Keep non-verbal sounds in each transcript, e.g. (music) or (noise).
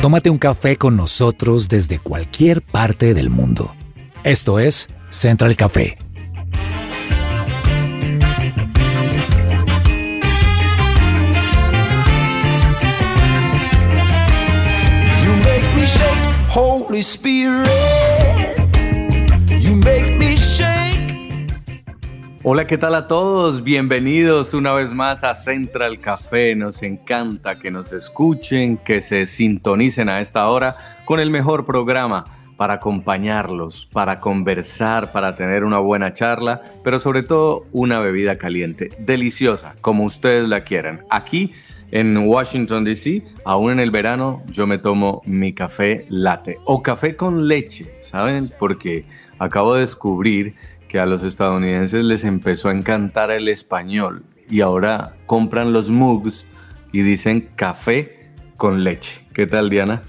Tómate un café con nosotros desde cualquier parte del mundo. Esto es Central Café. You make me shake, Holy Spirit. Hola, ¿qué tal a todos? Bienvenidos una vez más a Central Café. Nos encanta que nos escuchen, que se sintonicen a esta hora con el mejor programa para acompañarlos, para conversar, para tener una buena charla, pero sobre todo una bebida caliente, deliciosa, como ustedes la quieran. Aquí en Washington, D.C., aún en el verano, yo me tomo mi café latte o café con leche, ¿saben? Porque acabo de descubrir que a los estadounidenses les empezó a encantar el español y ahora compran los mugs y dicen café con leche. ¿Qué tal, Diana?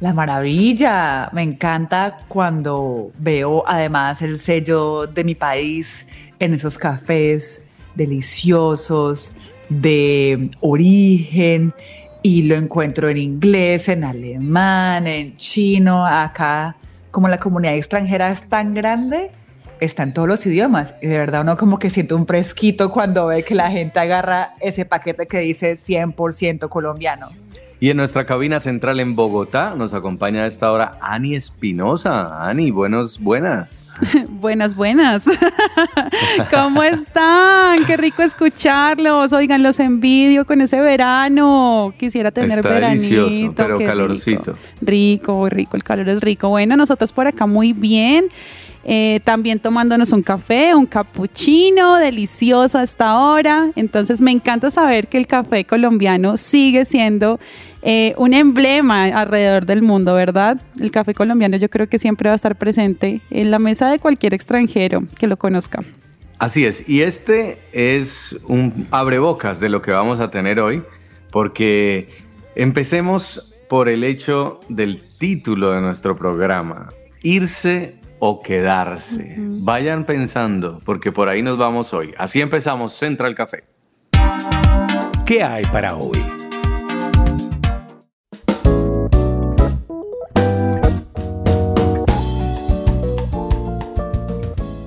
La maravilla, me encanta cuando veo además el sello de mi país en esos cafés deliciosos de origen y lo encuentro en inglés, en alemán, en chino, acá como la comunidad extranjera es tan grande, está en todos los idiomas y de verdad uno como que siente un fresquito cuando ve que la gente agarra ese paquete que dice 100% colombiano. Y en nuestra cabina central en Bogotá nos acompaña a esta hora Ani Espinosa. Ani, buenos, buenas. (laughs) buenas, buenas. (laughs) ¿Cómo están? Qué rico escucharlos. Oigan, los envidio con ese verano. Quisiera tener Está veranito. delicioso, pero qué calorcito. Rico. rico, rico. El calor es rico. Bueno, nosotros por acá muy bien. Eh, también tomándonos un café, un cappuccino delicioso hasta ahora. Entonces me encanta saber que el café colombiano sigue siendo eh, un emblema alrededor del mundo, ¿verdad? El café colombiano yo creo que siempre va a estar presente en la mesa de cualquier extranjero que lo conozca. Así es, y este es un abrebocas de lo que vamos a tener hoy, porque empecemos por el hecho del título de nuestro programa, irse o quedarse. Vayan pensando, porque por ahí nos vamos hoy. Así empezamos Central Café. ¿Qué hay para hoy?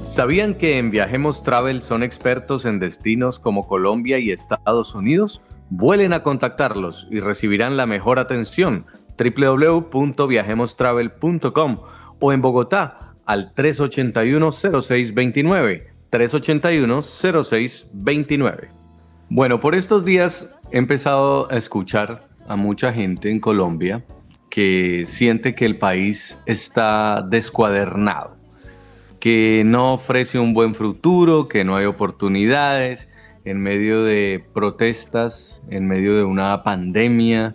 ¿Sabían que en Viajemos Travel son expertos en destinos como Colombia y Estados Unidos? Vuelen a contactarlos y recibirán la mejor atención www.viajemostravel.com o en Bogotá al 381-0629. 381-0629. Bueno, por estos días he empezado a escuchar a mucha gente en Colombia que siente que el país está descuadernado que no ofrece un buen futuro, que no hay oportunidades, en medio de protestas, en medio de una pandemia,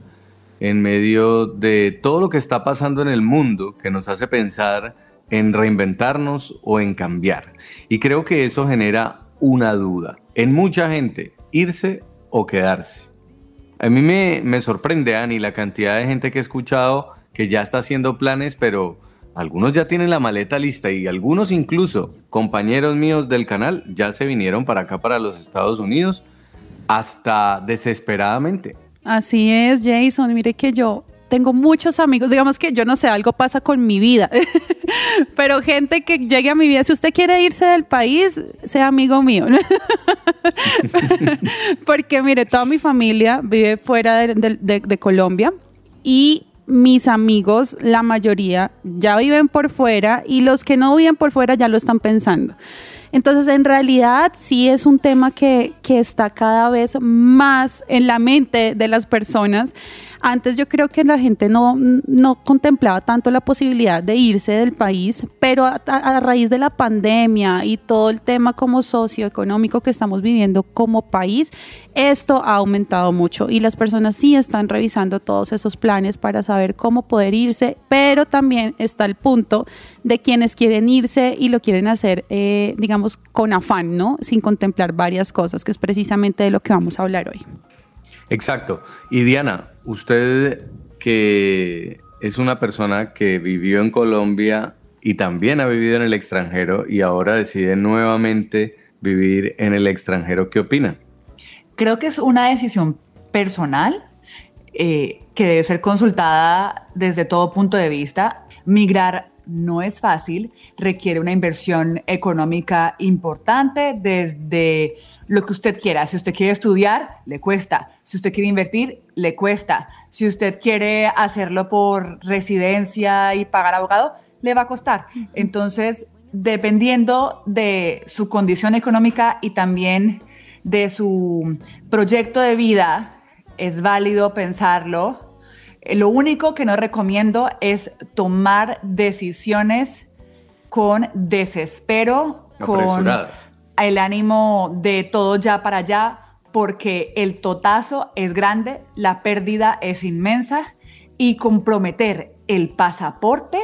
en medio de todo lo que está pasando en el mundo que nos hace pensar en reinventarnos o en cambiar. Y creo que eso genera una duda en mucha gente, irse o quedarse. A mí me, sorprende, Ani, la cantidad de gente que he escuchado que ya está haciendo planes, pero algunos ya tienen la maleta lista y algunos incluso, compañeros míos del canal, ya se vinieron para acá, para los Estados Unidos, hasta desesperadamente. Así es, Jason. Mire que yo tengo muchos amigos, digamos que yo no sé, algo pasa con mi vida, (laughs) pero gente que llegue a mi vida, si usted quiere irse del país, sea amigo mío. (laughs) Porque mire, toda mi familia vive fuera de, de, Colombia y mis amigos, la mayoría, ya viven por fuera y los que no viven por fuera ya lo están pensando. Entonces, en realidad sí es un tema que, que, está cada vez más en la mente de las personas. Antes yo creo que la gente no, no contemplaba tanto la posibilidad de irse del país, pero a, raíz de la pandemia y todo el tema como socioeconómico que estamos viviendo como país, esto ha aumentado mucho y las personas sí están revisando todos esos planes para saber cómo poder irse, pero también está el punto de quienes quieren irse y lo quieren hacer, eh, digamos, con afán, ¿no? Sin contemplar varias cosas, que es precisamente de lo que vamos a hablar hoy. Exacto. Y Diana, usted que es una persona que vivió en Colombia y también ha vivido en el extranjero y ahora decide nuevamente vivir en el extranjero, ¿qué opina? Creo que es una decisión personal. eh, que debe ser consultada desde todo punto de vista. Migrar no es fácil, requiere una inversión económica importante desde lo que usted quiera. Si usted quiere estudiar, le cuesta. Si usted quiere invertir, le cuesta. Si usted quiere hacerlo por residencia y pagar abogado, le va a costar. Entonces, dependiendo de su condición económica y también de su proyecto de vida, es válido pensarlo. Lo único que no recomiendo es tomar decisiones con desespero, con el ánimo de todo ya para allá, porque el totazo es grande, la pérdida es inmensa y comprometer el pasaporte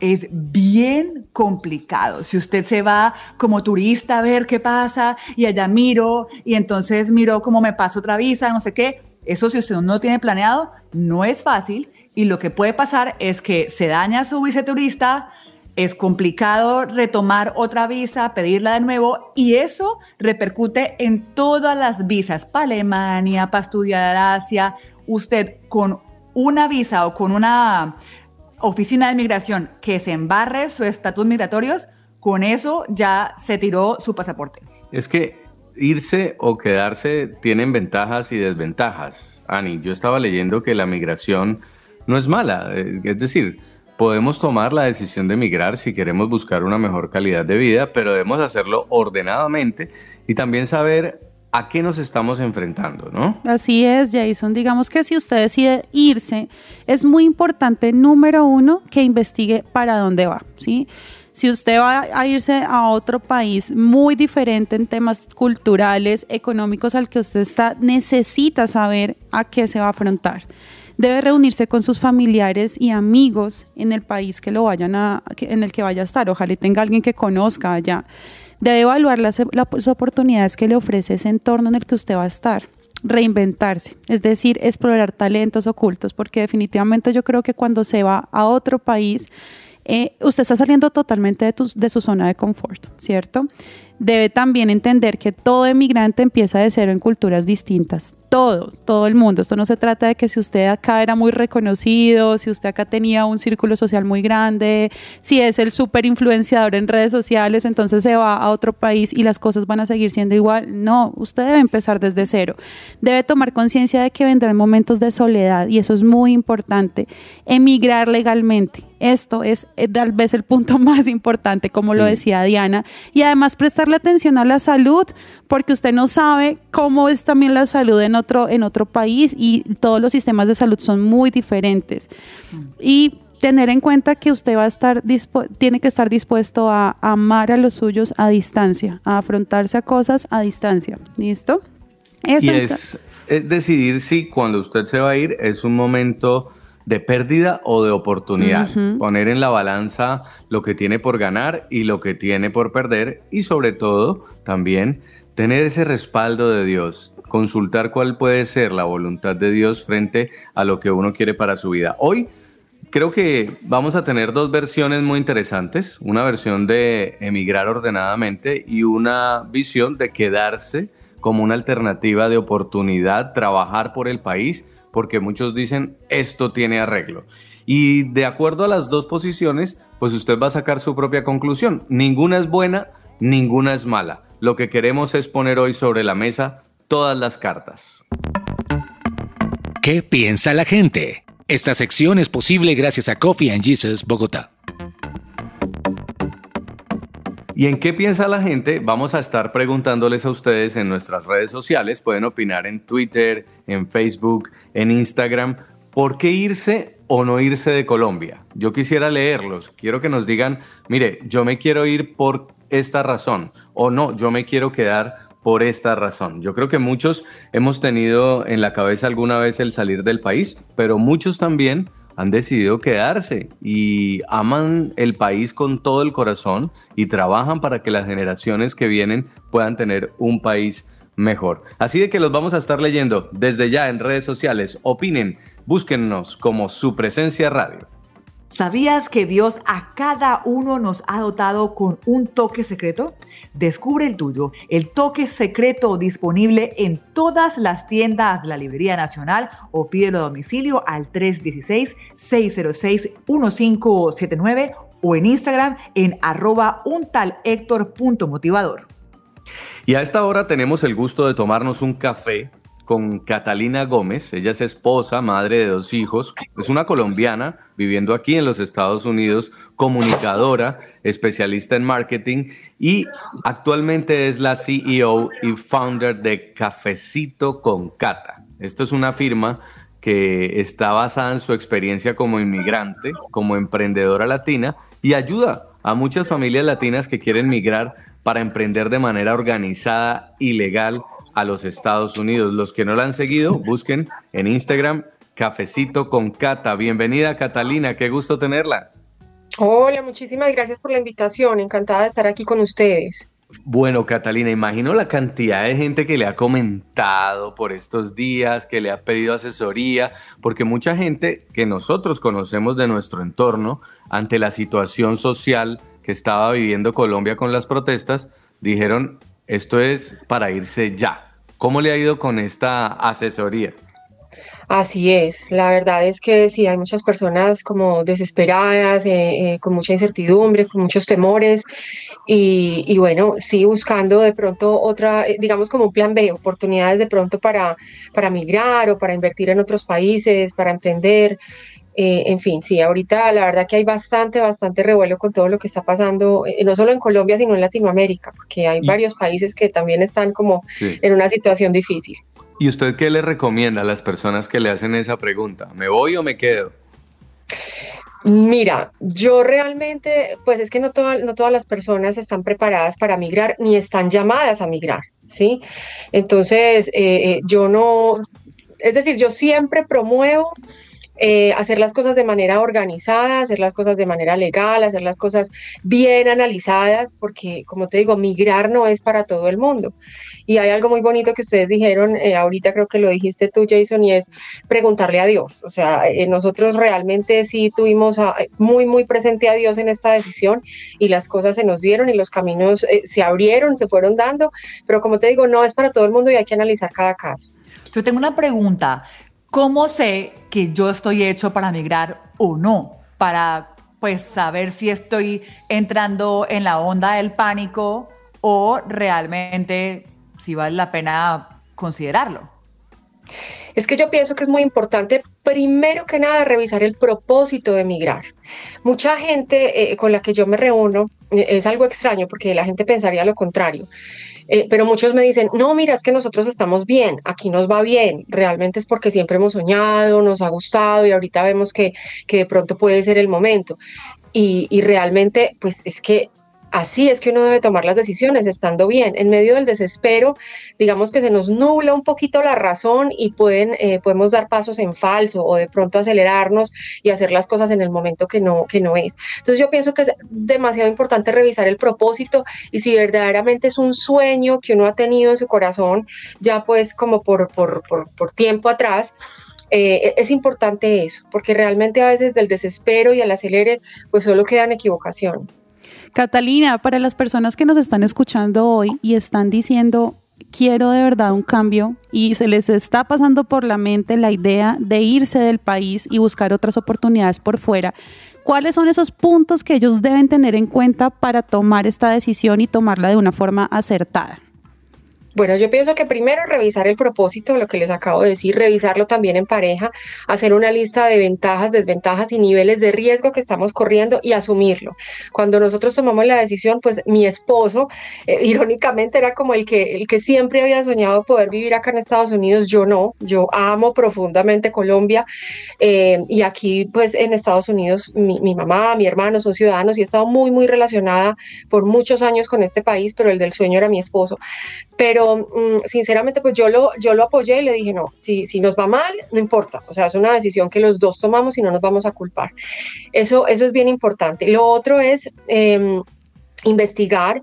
es bien complicado. Si usted se va como turista a ver qué pasa y allá miro y entonces miro cómo me paso otra visa, no sé qué, eso si usted no tiene planeado, no es fácil y lo que puede pasar es que se daña su visa turista, es complicado retomar otra visa, pedirla de nuevo y eso repercute en todas las visas para Alemania, para estudiar Asia. Usted con una visa o con una oficina de migración que se embarre su estatus migratorios, con eso ya se tiró su pasaporte. Es que irse o quedarse tienen ventajas y desventajas. Ani, yo estaba leyendo que la migración no es mala, eh, es decir, podemos tomar la decisión de migrar si queremos buscar una mejor calidad de vida, pero debemos hacerlo ordenadamente y también saber a qué nos estamos enfrentando, ¿no? Así es, Jason. Digamos que si usted decide irse, es muy importante, número uno, que investigue para dónde va, ¿sí? Si usted va a irse a otro país muy diferente en temas culturales, económicos al que usted está, necesita saber a qué se va a afrontar. Debe reunirse con sus familiares y amigos en el país que lo vayan a, en el que vaya a estar. Ojalá tenga alguien que conozca allá. Debe evaluar las, las oportunidades que le ofrece ese entorno en el que usted va a estar. Reinventarse, es decir, explorar talentos ocultos, porque definitivamente yo creo que cuando se va a otro país, eh, usted está saliendo totalmente de, de su zona de confort, ¿cierto? Debe también entender que todo emigrante empieza de cero en culturas distintas todo, todo el mundo. Esto no se trata de que si usted acá era muy reconocido, si usted acá tenía un círculo social muy grande, si es el súper influenciador en redes sociales, entonces se va a otro país y las cosas van a seguir siendo igual. No, usted debe empezar desde cero. Debe tomar conciencia de que vendrán momentos de soledad y eso es muy importante. Emigrar legalmente. Esto es eh, tal vez el punto (laughs) más importante, como lo decía Diana. Y además prestarle atención a la salud, porque usted no sabe cómo es también la salud en otro, en otro país y todos los sistemas de salud son muy diferentes. Y tener en cuenta que usted va a estar tiene que estar dispuesto a amar a los suyos a distancia, a afrontarse a cosas a distancia. ¿Listo? Eso y es, decidir si cuando usted se va a ir es un momento de pérdida o de oportunidad. Poner en la balanza lo que tiene por ganar y lo que tiene por perder y sobre todo también tener ese respaldo de Dios, consultar cuál puede ser la voluntad de Dios frente a lo que uno quiere para su vida. Hoy creo que vamos a tener dos versiones muy interesantes, una versión de emigrar ordenadamente y una visión de quedarse como una alternativa de oportunidad, trabajar por el país, porque muchos dicen esto tiene arreglo. Y de acuerdo a las dos posiciones, pues usted va a sacar su propia conclusión. Ninguna es buena, ninguna es mala. Lo que queremos es poner hoy sobre la mesa todas las cartas. ¿Qué piensa la gente? Esta sección es posible gracias a Coffee and Jesus Bogotá. ¿Y en qué piensa la gente? Vamos a estar preguntándoles a ustedes en nuestras redes sociales. Pueden opinar en Twitter, en Facebook, en Instagram. ¿Por qué irse o no irse de Colombia? Yo quisiera leerlos. Quiero que nos digan, mire, yo me quiero ir por esta razón o no, yo me quiero quedar por esta razón. Yo creo que muchos hemos tenido en la cabeza alguna vez el salir del país, pero muchos también han decidido quedarse y aman el país con todo el corazón y trabajan para que las generaciones que vienen puedan tener un país mejor. Así de que los vamos a estar leyendo desde ya en redes sociales. Opinen, búsquennos como su presencia radio. ¿Sabías que Dios a cada uno nos ha dotado con un toque secreto? Descubre el tuyo, el toque secreto disponible en todas las tiendas de la Librería Nacional o pídelo a domicilio al 316-606-1579 o en Instagram en arroba un tal motivador. Y a esta hora tenemos el gusto de tomarnos un café con Catalina Gómez. Ella es esposa, madre de dos hijos. Es una colombiana viviendo aquí en los Estados Unidos, comunicadora, especialista en marketing y actualmente es la CEO y founder de Cafecito con Cata. Esto es una firma que está basada en su experiencia como inmigrante, como emprendedora latina y ayuda a muchas familias latinas que quieren migrar para emprender de manera organizada y legal a los Estados Unidos. Los que no la han seguido, busquen en Instagram Cafecito con Cata. Bienvenida Catalina, qué gusto tenerla. Hola, muchísimas gracias por la invitación. Encantada de estar aquí con ustedes. Bueno, Catalina, imagino la cantidad de gente que le ha comentado por estos días, que le ha pedido asesoría, porque mucha gente que nosotros conocemos de nuestro entorno, ante la situación social que estaba viviendo Colombia con las protestas, dijeron, esto es para irse ya. ¿Cómo le ha ido con esta asesoría? Así es, la verdad es que sí, hay muchas personas como desesperadas, eh, eh, con mucha incertidumbre, con muchos temores y, bueno, sí buscando de pronto otra, eh, digamos como un plan B, oportunidades de pronto para, para migrar o para invertir en otros países, para emprender. Eh, en fin, sí, ahorita la verdad que hay bastante, bastante revuelo con todo lo que está pasando, eh, no solo en Colombia, sino en Latinoamérica, porque hay varios países que también están como en una situación difícil. ¿Y usted qué le recomienda a las personas que le hacen esa pregunta? ¿Me voy o me quedo? Mira, yo realmente, pues es que no, no todas las personas están preparadas para migrar ni están llamadas a migrar, ¿sí? Entonces, eh, yo no, es decir, yo siempre promuevo eh, hacer las cosas de manera organizada, hacer las cosas de manera legal, hacer las cosas bien analizadas, porque como te digo, migrar no es para todo el mundo. Y hay algo muy bonito que ustedes dijeron, eh, ahorita creo que lo dijiste tú, Jason, y es preguntarle a Dios. O sea, eh, nosotros realmente sí tuvimos muy, muy presente a Dios en esta decisión y las cosas se nos dieron y los caminos se abrieron, se fueron dando, pero como te digo, no es para todo el mundo y hay que analizar cada caso. Yo tengo una pregunta. ¿Cómo sé que yo estoy hecho para migrar o no? Para pues saber si estoy entrando en la onda del pánico o realmente si vale la pena considerarlo. Es que yo pienso que es muy importante, primero que nada, revisar el propósito de migrar. Mucha gente eh, con la que yo me reúno eh, es algo extraño porque la gente pensaría lo contrario. Eh, pero muchos me dicen, no, mira, es que nosotros estamos bien, aquí nos va bien, realmente es porque siempre hemos soñado, nos ha gustado y ahorita vemos que, que de pronto puede ser el momento. Y, y realmente, pues es que así es que uno debe tomar las decisiones, estando bien. En medio del desespero, digamos que se nos nubla un poquito la razón y pueden, eh, podemos dar pasos en falso o de pronto acelerarnos y hacer las cosas en el momento que no, que no es. Entonces yo pienso que es demasiado importante revisar el propósito y si verdaderamente es un sueño que uno ha tenido en su corazón, ya pues como por, por, por, tiempo atrás, eh, es importante eso, porque realmente a veces del desespero y al acelere, pues solo quedan equivocaciones. Catalina, para las personas que nos están escuchando hoy y están diciendo, quiero de verdad un cambio y se les está pasando por la mente la idea de irse del país y buscar otras oportunidades por fuera, ¿cuáles son esos puntos que ellos deben tener en cuenta para tomar esta decisión y tomarla de una forma acertada? Bueno, yo pienso que primero revisar el propósito, lo que les acabo de decir, revisarlo también en pareja, hacer una lista de ventajas, desventajas y niveles de riesgo que estamos corriendo y asumirlo. Cuando nosotros tomamos la decisión, pues mi esposo, eh, (laughs) irónicamente, era como el que, el que siempre había soñado poder vivir acá en Estados Unidos, yo no, yo amo profundamente Colombia eh, y aquí pues en Estados Unidos mi, mi mamá, mi hermano son ciudadanos y he estado muy, muy relacionada por muchos años con este país, pero el del sueño era mi esposo. Pero Mm, sinceramente pues yo lo, yo lo apoyé y le dije, no, si, si nos va mal, no importa, o sea, es una decisión que los dos tomamos y no nos vamos a culpar. Eso, eso es bien importante. Lo otro es em, investigar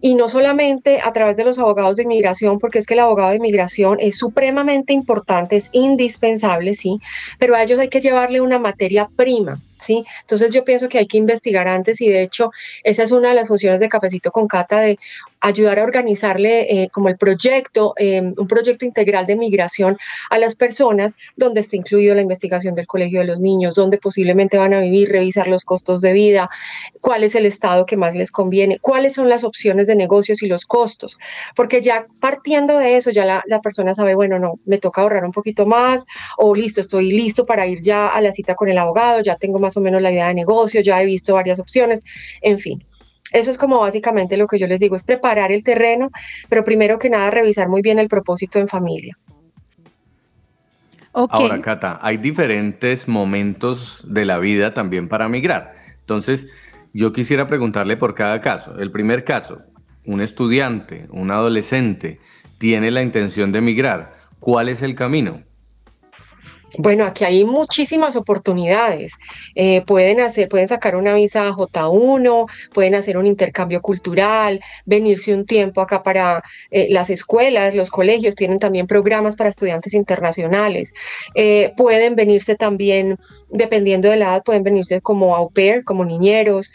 y no solamente a través de los abogados de inmigración, porque es que el abogado de inmigración es supremamente importante, es indispensable, sí, pero a ellos hay que llevarle una materia prima ¿sí? Entonces yo pienso que hay que investigar antes y de hecho esa es una de las funciones de Cafecito con Cata de ayudar a organizarle eh, como el proyecto, em, un proyecto integral de migración a las personas donde está incluido la investigación del colegio de los niños, donde posiblemente van a vivir, revisar los costos de vida, cuál es el estado que más les conviene, cuáles son las opciones de negocios y los costos, porque ya partiendo de eso ya la, la persona sabe, bueno, no, me toca ahorrar un poquito más o listo, estoy listo para ir ya a la cita con el abogado, ya tengo más o menos la idea de negocio, ya he visto varias opciones, en fin. Eso es como básicamente lo que yo les digo, es preparar el terreno, pero primero que nada revisar muy bien el propósito en familia. Ahora, Cata, hay diferentes momentos de la vida también para migrar. Entonces, yo quisiera preguntarle por cada caso. El primer caso, un estudiante, un adolescente, tiene la intención de migrar. ¿Cuál es el camino? Bueno, aquí hay muchísimas oportunidades. Eh, pueden hacer, pueden sacar una visa J1, pueden hacer un intercambio cultural, venirse un tiempo acá para eh, las escuelas, los colegios tienen también programas para estudiantes internacionales. Eh, pueden venirse también, dependiendo de la edad, pueden venirse como au pair, como niñeros.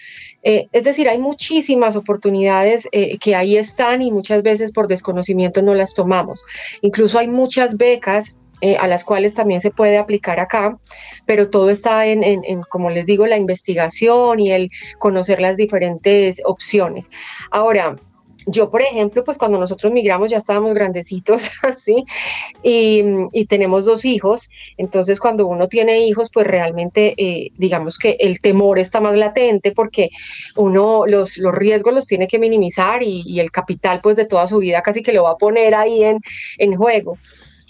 Es decir, hay muchísimas oportunidades que ahí están y muchas veces por desconocimiento no las tomamos. Incluso hay muchas becas eh, a las cuales también se puede aplicar acá, pero todo está en, en- como les digo, la investigación y el conocer las diferentes opciones. Ahora, yo, por ejemplo, pues cuando nosotros migramos ya estábamos grandecitos, (laughs) así, y, y tenemos dos hijos, entonces cuando uno tiene hijos, pues realmente, eh, digamos que el temor está más latente porque uno los, los riesgos los tiene que minimizar y, y el capital, pues de toda su vida casi que lo va a poner ahí en, en juego.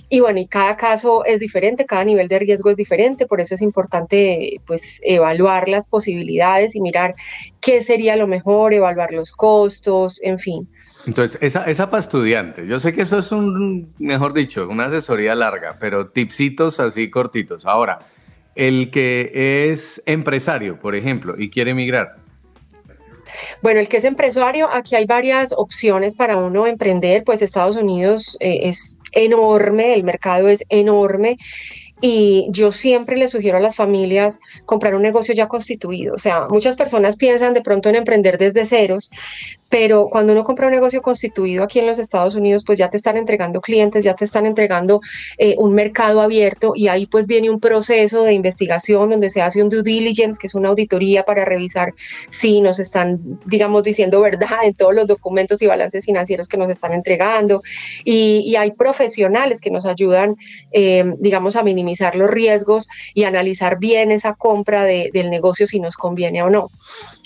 Y bueno, y cada caso es diferente, cada nivel de riesgo es diferente, por eso es importante pues evaluar las posibilidades y mirar qué sería lo mejor, evaluar los costos, en fin. Entonces, esa, esa para estudiantes. Yo sé que eso es un, mejor dicho, una asesoría larga, pero tipsitos así cortitos. Ahora, el que es empresario, por ejemplo, y quiere emigrar. Bueno, el que es empresario, aquí hay varias opciones para uno emprender, pues Estados Unidos eh, es enorme, el mercado es enorme y yo siempre le sugiero a las familias comprar un negocio ya constituido. O sea, muchas personas piensan de pronto en emprender desde ceros, pero cuando uno compra un negocio constituido aquí en los Estados Unidos, pues ya te están entregando clientes, ya te están entregando eh, un mercado abierto y ahí pues viene un proceso de investigación donde se hace un due diligence, que es una auditoría para revisar si nos están, digamos, diciendo verdad en todos los documentos y balances financieros que nos están entregando. Y, hay profesionales que nos ayudan, eh, digamos, a minimizar los riesgos y analizar bien esa compra de, del negocio si nos conviene o no.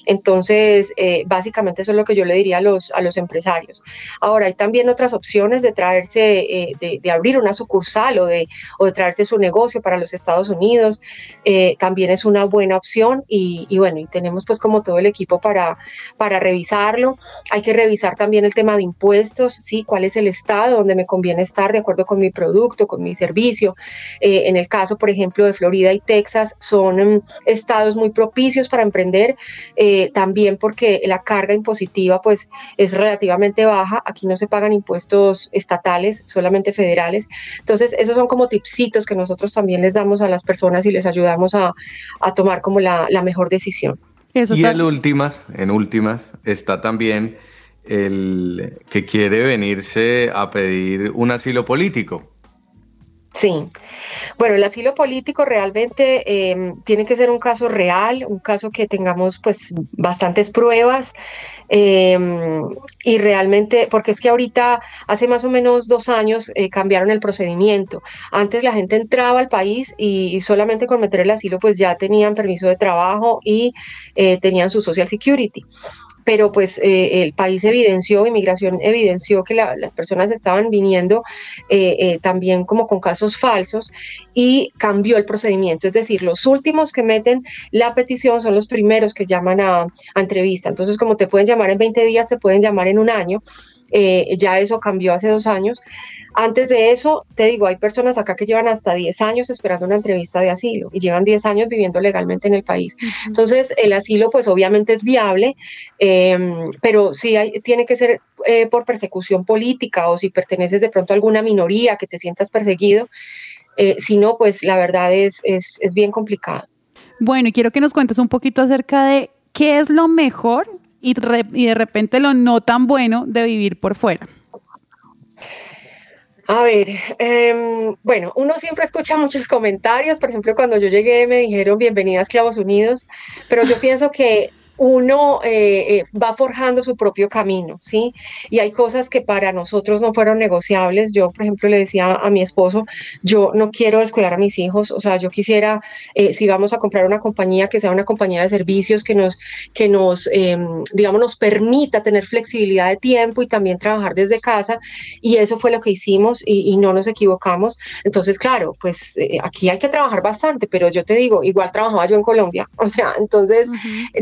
Entonces, eh, básicamente eso es lo que yo le diría a los, a los empresarios. Ahora, hay también otras opciones de traerse, eh, de, de, abrir una sucursal o de, o de traerse su negocio para los Estados Unidos. Eh, también es una buena opción y, y, bueno, y tenemos pues como todo el equipo para, para revisarlo. Hay que revisar también el tema de impuestos, ¿sí? ¿Cuál es el estado donde me conviene estar de acuerdo con mi producto, con mi servicio? Eh, en el caso, por ejemplo, de Florida y Texas, son um, estados muy propicios para emprender. Eh, también porque la carga impositiva pues es relativamente baja, aquí no se pagan impuestos estatales, solamente federales, entonces esos son como tipsitos que nosotros también les damos a las personas y les ayudamos a, a tomar como la, la, mejor decisión. Eso y en últimas, en últimas está también el que quiere venirse a pedir un asilo político. Sí, bueno, el asilo político realmente eh, tiene que ser un caso real, un caso que tengamos pues bastantes pruebas eh, y realmente, porque es que ahorita, hace más o menos dos años, eh, cambiaron el procedimiento. Antes la gente entraba al país y, y, solamente con meter el asilo pues ya tenían permiso de trabajo y eh, tenían su social security pero pues eh, el país evidenció, inmigración evidenció que la, las personas estaban viniendo eh, eh, también como con casos falsos y cambió el procedimiento, es decir, los últimos que meten la petición son los primeros que llaman a, a entrevista, entonces como te pueden llamar en 20 días, te pueden llamar en un año, eh, ya eso cambió hace dos años. Antes de eso, te digo, hay personas acá que llevan hasta 10 años esperando una entrevista de asilo y llevan 10 años viviendo legalmente en el país. Uh -huh. Entonces, el asilo, pues obviamente es viable, eh, pero sí hay, tiene que ser eh, por persecución política o si perteneces de pronto a alguna minoría que te sientas perseguido. Eh, si no, pues la verdad es, es, es bien complicado. Bueno, y quiero que nos cuentes un poquito acerca de qué es lo mejor y, y de repente lo no tan bueno de vivir por fuera. A ver, em, bueno, uno siempre escucha muchos comentarios. Por ejemplo, cuando yo llegué me dijeron bienvenida a Esclavos Unidos, pero yo pienso que uno eh, eh, va forjando su propio camino, ¿sí? Y hay cosas que para nosotros no fueron negociables. Yo, por ejemplo, le decía a mi esposo, yo no quiero descuidar a mis hijos, o sea, yo quisiera, eh, si vamos a comprar una compañía, que sea una compañía de servicios que nos, que nos em, digamos, nos permita tener flexibilidad de tiempo y también trabajar desde casa. Y eso fue lo que hicimos y, no nos equivocamos. Entonces, claro, pues aquí hay que trabajar bastante, pero yo te digo, igual trabajaba yo en Colombia, (laughs) o sea, entonces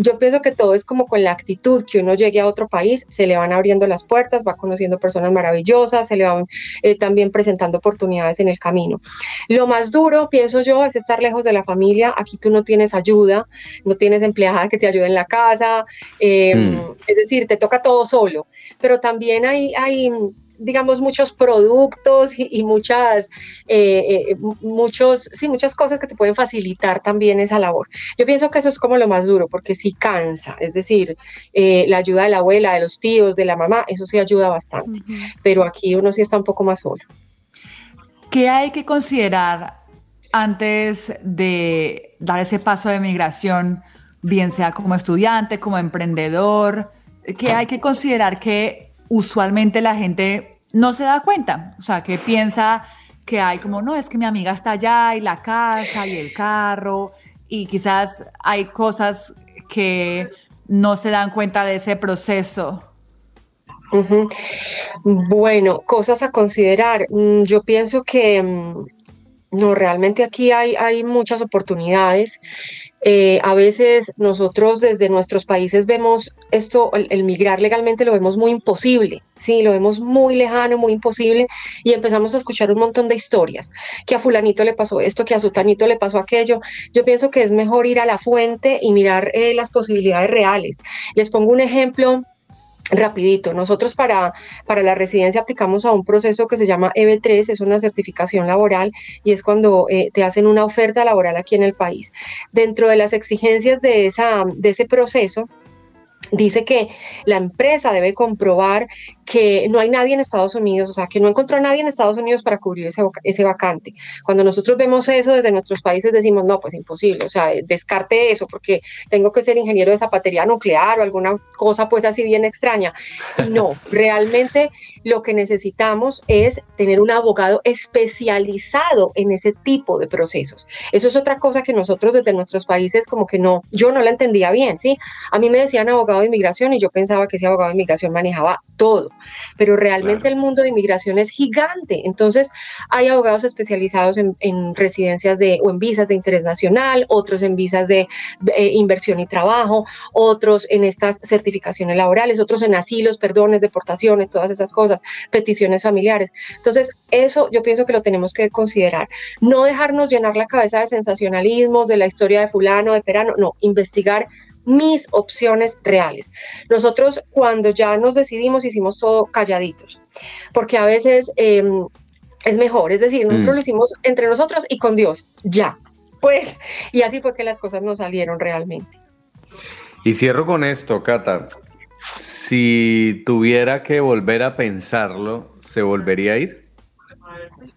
yo pienso que todo es como con la actitud que uno llegue a otro país, se le van abriendo las puertas, va conociendo personas maravillosas, se le van eh, también presentando oportunidades en el camino. Lo más duro, pienso yo, es estar lejos de la familia. Aquí tú no tienes ayuda, no tienes empleada que te ayude en la casa, em, mm. es decir, te toca todo solo. Pero también hay, hay digamos, muchos productos y, muchas, eh, eh, muchos, sí, muchas cosas que te pueden facilitar también esa labor. Yo pienso que eso es como lo más duro, porque sí cansa, es decir, eh, la ayuda de la abuela, de los tíos, de la mamá, eso sí ayuda bastante, pero aquí uno sí está un poco más solo. ¿Qué hay que considerar antes de dar ese paso de migración, bien sea como estudiante, como emprendedor? ¿Qué hay que considerar que usualmente la gente no se da cuenta, o sea, que piensa que hay como, no, es que mi amiga está allá y la casa y el carro, y quizás hay cosas que no se dan cuenta de ese proceso. Bueno, cosas a considerar. Mm, yo pienso que mm, no, realmente aquí hay, hay muchas oportunidades. Eh, a veces nosotros desde nuestros países vemos esto, el, migrar legalmente lo vemos muy imposible, sí, lo vemos muy lejano, muy imposible y empezamos a escuchar un montón de historias, que a fulanito le pasó esto, que a sutanito le pasó aquello. Yo pienso que es mejor ir a la fuente y mirar eh, las posibilidades reales. Les pongo un ejemplo Rapidito, nosotros para, para la residencia aplicamos a un proceso que se llama EB3, es una certificación laboral y es cuando eh, te hacen una oferta laboral aquí en el país. Dentro de las exigencias de, esa, de ese proceso, dice que la empresa debe comprobar que no hay nadie en Estados Unidos, o sea, que no encontró a nadie en Estados Unidos para cubrir ese, ese vacante. Cuando nosotros vemos eso desde nuestros países decimos, no, pues imposible, o sea, descarte eso porque tengo que ser ingeniero de zapatería nuclear o alguna cosa pues así bien extraña. Y no, (laughs) realmente lo que necesitamos es tener un abogado especializado en ese tipo de procesos. Eso es otra cosa que nosotros desde nuestros países como que no, yo no la entendía bien, ¿sí? A mí me decían abogado de inmigración y yo pensaba que ese abogado de inmigración manejaba todo pero realmente el mundo de inmigración es gigante. Entonces, hay abogados especializados en, residencias de, o en visas de interés nacional, otros en visas de eh, inversión y trabajo, otros en estas certificaciones laborales, otros en asilos, perdones, deportaciones, todas esas cosas, peticiones familiares. Entonces, eso yo pienso que lo tenemos que considerar. No dejarnos llenar la cabeza de sensacionalismo, de la historia de fulano, de perano, no, investigar mis opciones reales. Nosotros cuando ya nos decidimos hicimos todo calladitos, porque a veces em, es mejor, es decir, nosotros mm. lo hicimos entre nosotros y con Dios, ya. Pues, y así fue que las cosas nos salieron realmente. Y cierro con esto, Cata. Si tuviera que volver a pensarlo, ¿se volvería a ir?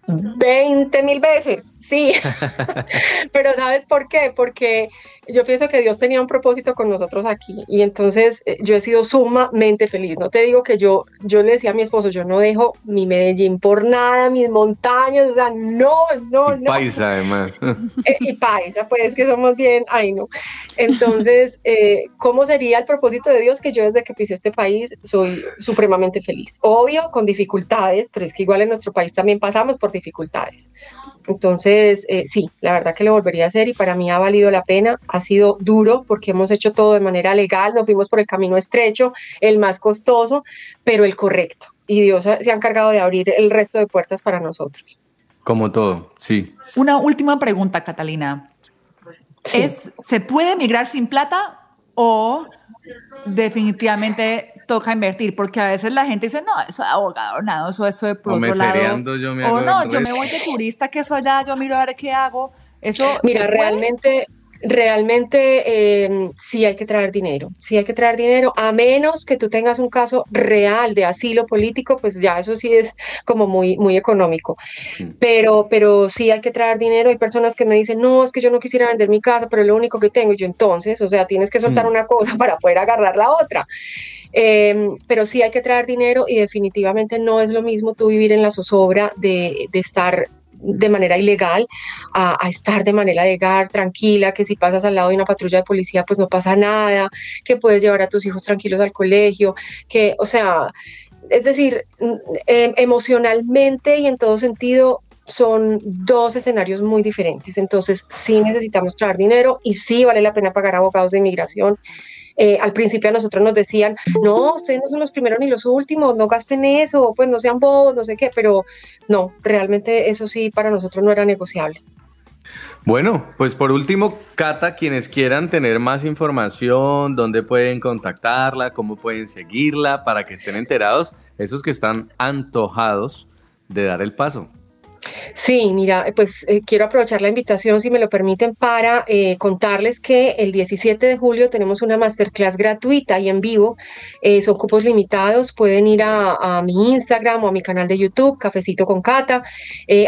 20 mil veces, sí. (laughs) (laughs) Pero ¿sabes por qué? Porque yo pienso que Dios tenía un propósito con nosotros aquí y entonces eh, yo he sido sumamente feliz. No te digo que yo, yo le decía a mi esposo, yo no dejo mi Medellín por nada, mis montañas, o sea, no, no, no. Paisa además. (laughs) Eh, y paisa, pues que somos bien, ay no. Entonces, (laughs) eh, ¿cómo sería el propósito de Dios que yo desde que pisé este país soy supremamente feliz? Obvio, con dificultades, pero es que igual en nuestro país también pasamos por dificultades. Entonces, sí, la verdad que lo volvería a hacer y para mí ha valido la pena ha sido duro porque hemos hecho todo de manera legal, nos fuimos por el camino estrecho, el más costoso, pero el correcto. Y Dios se ha encargado de abrir el resto de puertas para nosotros. Como todo, sí. Una última pregunta, Catalina. ¿Es, ¿Se puede migrar sin plata o definitivamente toca invertir? Porque a veces la gente dice, no, eso de abogado, nada, eso, eso de por otro lado. Yo me o no, yo me voy de turista, que eso allá, yo miro a ver qué hago. Eso Mira, realmente realmente eh, sí hay que traer dinero, sí hay que traer dinero, a menos que tú tengas un caso real de asilo político, pues ya eso sí es como muy, muy económico. Pero, pero sí hay que traer dinero. Hay personas que me dicen, no, es que yo no quisiera vender mi casa, pero es lo único que tengo. Y yo entonces, o sea, tienes que soltar una cosa (laughs) para poder agarrar la otra. Em, pero sí hay que traer dinero y definitivamente no es lo mismo tú vivir en la zozobra de, de estar de manera ilegal a, estar de manera legal, tranquila, que si pasas al lado de una patrulla de policía pues no pasa nada, que puedes llevar a tus hijos tranquilos al colegio, que, o sea, es decir, mm, em, emocionalmente y en todo sentido son dos escenarios muy diferentes. Entonces, sí necesitamos traer dinero y sí vale la pena pagar abogados de inmigración eh, al principio a nosotros nos decían, no, ustedes no son los primeros ni los últimos, no gasten eso, pues no sean bobos, no sé qué, pero no, realmente eso sí para nosotros no era negociable. Bueno, pues por último, Cata, quienes quieran tener más información, dónde pueden contactarla, cómo pueden seguirla, para que estén enterados, esos que están antojados de dar el paso. Sí, mira, pues eh, quiero aprovechar la invitación, si me lo permiten, para eh, contarles que el 17 de julio tenemos una masterclass gratuita y en vivo. Eh, son cupos limitados, pueden ir a, mi Instagram o a mi canal de YouTube, Cafecito con Cata.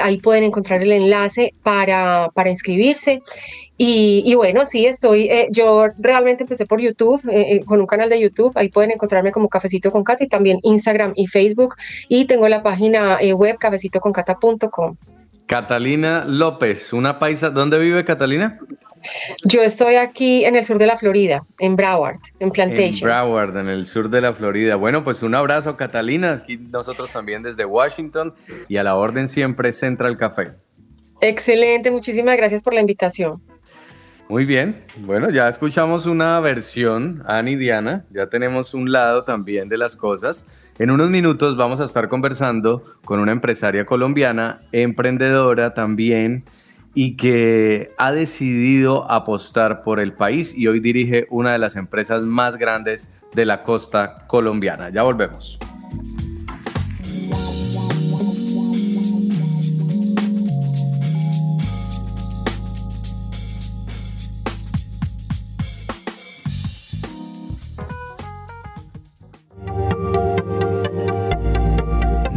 ahí pueden encontrar el enlace para, para inscribirse. Y, bueno, sí, estoy, yo realmente empecé por YouTube, con un canal de YouTube, ahí pueden encontrarme como Cafecito con Cata y también Instagram y Facebook y tengo la página web cafecitoconcata.com. Catalina López, una paisa. ¿Dónde vive Catalina? Yo estoy aquí en el sur de la Florida, en Broward, en Plantation. En Broward, en el sur de la Florida. Bueno, pues un abrazo, Catalina. Aquí nosotros también desde Washington y a la orden siempre Central Café. Excelente, muchísimas gracias por la invitación. Muy bien, bueno, ya escuchamos una versión, Ani Diana, ya tenemos un lado también de las cosas. En unos minutos vamos a estar conversando con una empresaria colombiana, emprendedora también, y que ha decidido apostar por el país y hoy dirige una de las empresas más grandes de la costa colombiana. Ya volvemos.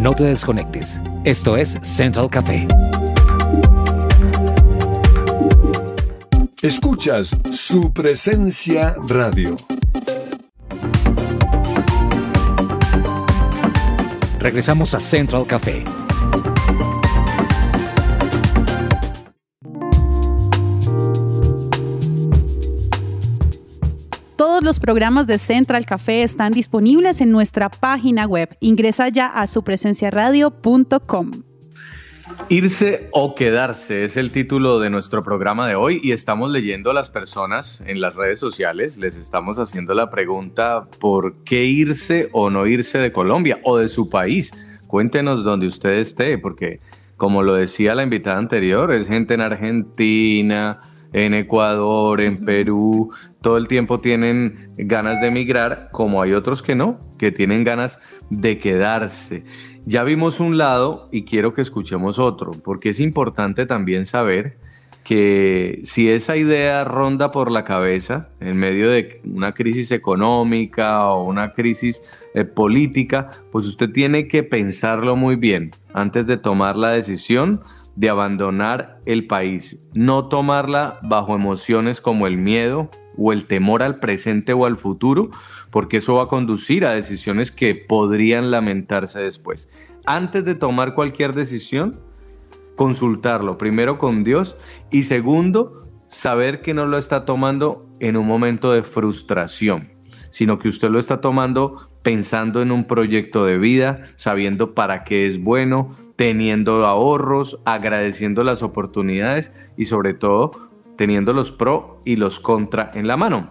No te desconectes. Esto es Central Café. Escuchas su presencia radio. Regresamos a Central Café. Los programas de Central Café están disponibles en nuestra página web. Ingresa ya a supresenciaradio.com. Irse o quedarse es el título de nuestro programa de hoy y estamos leyendo a las personas en las redes sociales. Les estamos haciendo la pregunta por qué irse o no irse de Colombia o de su país. Cuéntenos dónde usted esté, porque como lo decía la invitada anterior, es gente en Argentina, en Ecuador, en Perú, todo el tiempo tienen ganas de emigrar, como hay otros que no, que tienen ganas de quedarse. Ya vimos un lado y quiero que escuchemos otro, porque es importante también saber que si esa idea ronda por la cabeza en medio de una crisis económica o una crisis eh, política, pues usted tiene que pensarlo muy bien antes de tomar la decisión de abandonar el país, no tomarla bajo emociones como el miedo o el temor al presente o al futuro, porque eso va a conducir a decisiones que podrían lamentarse después. Antes de tomar cualquier decisión, consultarlo primero con Dios y segundo, saber que no lo está tomando en un momento de frustración, sino que usted lo está tomando pensando en un proyecto de vida, sabiendo para qué es bueno, teniendo ahorros, agradeciendo las oportunidades y sobre todo teniendo los pro y los contra en la mano.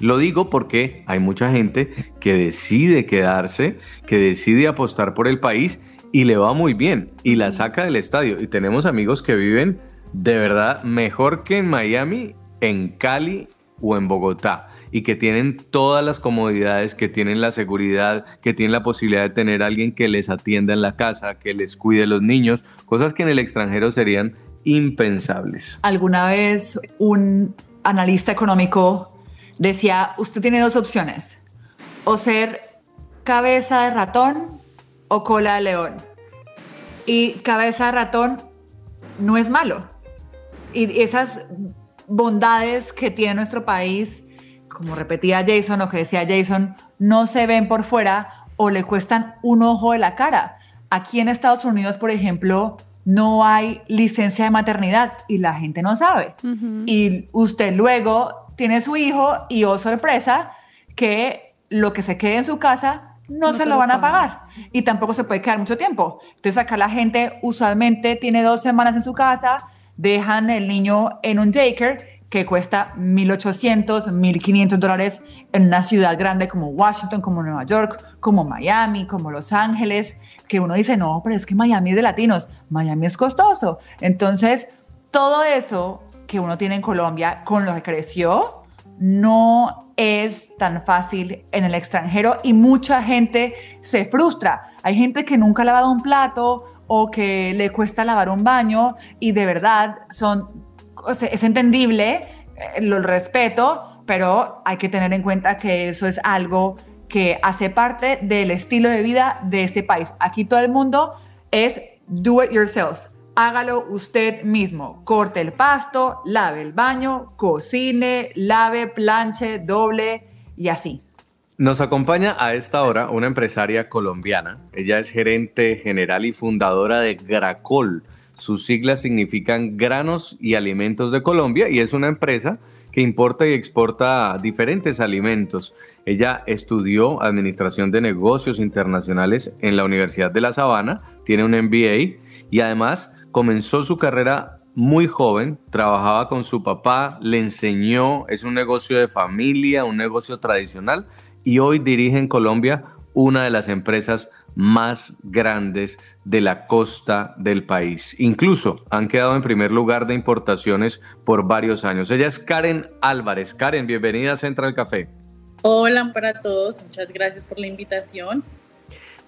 Lo digo porque hay mucha gente que decide quedarse, que decide apostar por el país y le va muy bien y la saca del estadio. Y tenemos amigos que viven de verdad mejor que en Miami, en Cali o en Bogotá y que tienen todas las comodidades, que tienen la seguridad, que tienen la posibilidad de tener alguien que les atienda en la casa, que les cuide los niños, cosas que en el extranjero serían impensables. Alguna vez un analista económico decía, usted tiene dos opciones, o ser cabeza de ratón o cola de león. Y cabeza de ratón no es malo. Y esas bondades que tiene nuestro país, como repetía Jason o que decía Jason, no se ven por fuera o le cuestan un ojo de la cara. Aquí en Estados Unidos, por ejemplo, no hay licencia de maternidad y la gente no sabe. Y usted luego tiene su hijo y, oh sorpresa, que lo que se quede en su casa no, se, lo van a pagar. Y tampoco se puede quedar mucho tiempo. Entonces acá la gente usualmente tiene dos semanas en su casa, dejan el niño en un daycare que cuesta 1.800, 1.500 dólares en una ciudad grande como Washington, como Nueva York, como Miami, como Los Ángeles, que uno dice, no, pero es que Miami es de latinos, Miami es costoso. Entonces, todo eso que uno tiene en Colombia con lo que creció, no es tan fácil en el extranjero y mucha gente se frustra. Hay gente que nunca ha lavado un plato o que le cuesta lavar un baño y de verdad son es entendible, eh, lo respeto, pero hay que tener en cuenta que eso es algo que hace parte del estilo de vida de este país. Aquí todo el mundo es do it yourself. Hágalo usted mismo. Corte el pasto, lave el baño, cocine, lave, planche, doble y así. Nos acompaña a esta hora una empresaria colombiana. Ella es gerente general y fundadora de Gracol, sus siglas significan Granos y Alimentos de Colombia y es una empresa que importa y exporta diferentes alimentos. Ella estudió Administración de Negocios Internacionales en la Universidad de La Sabana, tiene un MBA y además comenzó su carrera muy joven, trabajaba con su papá, le enseñó, es un negocio de familia, un negocio tradicional y hoy dirige en Colombia una de las empresas más grandes de la costa del país. Incluso han quedado en primer lugar de importaciones por varios años. Ella es Karen Álvarez. Karen, bienvenida a Central Café. Hola para todos, muchas gracias por la invitación.